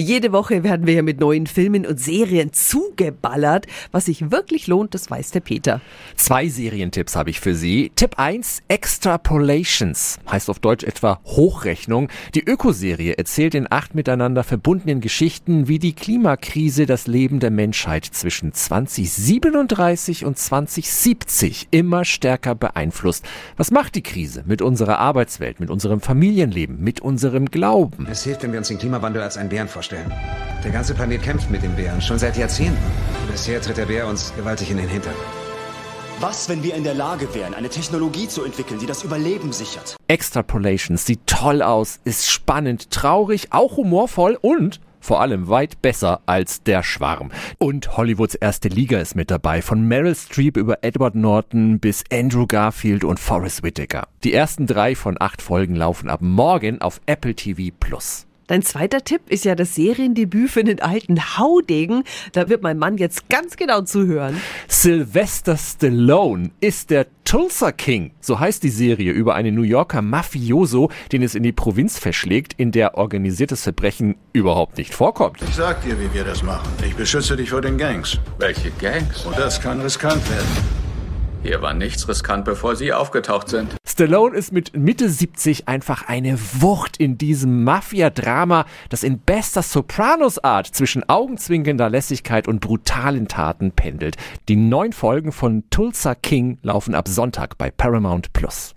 Jede Woche werden wir ja mit neuen Filmen und Serien zugeballert. Was sich wirklich lohnt, das weiß der Peter. Zwei Serientipps habe ich für Sie. Tipp 1, Extrapolations, heißt auf Deutsch etwa Hochrechnung. Die Ökoserie erzählt in acht miteinander verbundenen Geschichten, wie die Klimakrise das Leben der Menschheit zwischen 2037 und 2070 immer stärker beeinflusst. Was macht die Krise mit unserer Arbeitswelt, mit unserem Familienleben, mit unserem Glauben? Es hilft, wenn wir uns den Klimawandel als einen Bären vorstellen. Der ganze Planet kämpft mit dem Bären, schon seit Jahrzehnten. Bisher tritt der Bär uns gewaltig in den Hintern. Was, wenn wir in der Lage wären, eine Technologie zu entwickeln, die das Überleben sichert? Extrapolations sieht toll aus, ist spannend, traurig, auch humorvoll und vor allem weit besser als der Schwarm. Und Hollywoods erste Liga ist mit dabei, von Meryl Streep über Edward Norton bis Andrew Garfield und Forrest Whitaker. Die ersten drei von acht Folgen laufen ab morgen auf Apple TV Plus. Dein zweiter Tipp ist ja das Seriendebüt für den alten Haudegen. Da wird mein Mann jetzt ganz genau zuhören. Sylvester Stallone ist der Tulsa King. So heißt die Serie über einen New Yorker Mafioso, den es in die Provinz verschlägt, in der organisiertes Verbrechen überhaupt nicht vorkommt. Ich sag dir, wie wir das machen. Ich beschütze dich vor den Gangs. Welche Gangs? Und das kann riskant werden. Hier war nichts riskant, bevor Sie aufgetaucht sind. Stallone ist mit Mitte 70 einfach eine Wucht in diesem Mafia-Drama, das in bester Sopranos-Art zwischen augenzwinkender Lässigkeit und brutalen Taten pendelt. Die neun Folgen von Tulsa King laufen ab Sonntag bei Paramount Plus.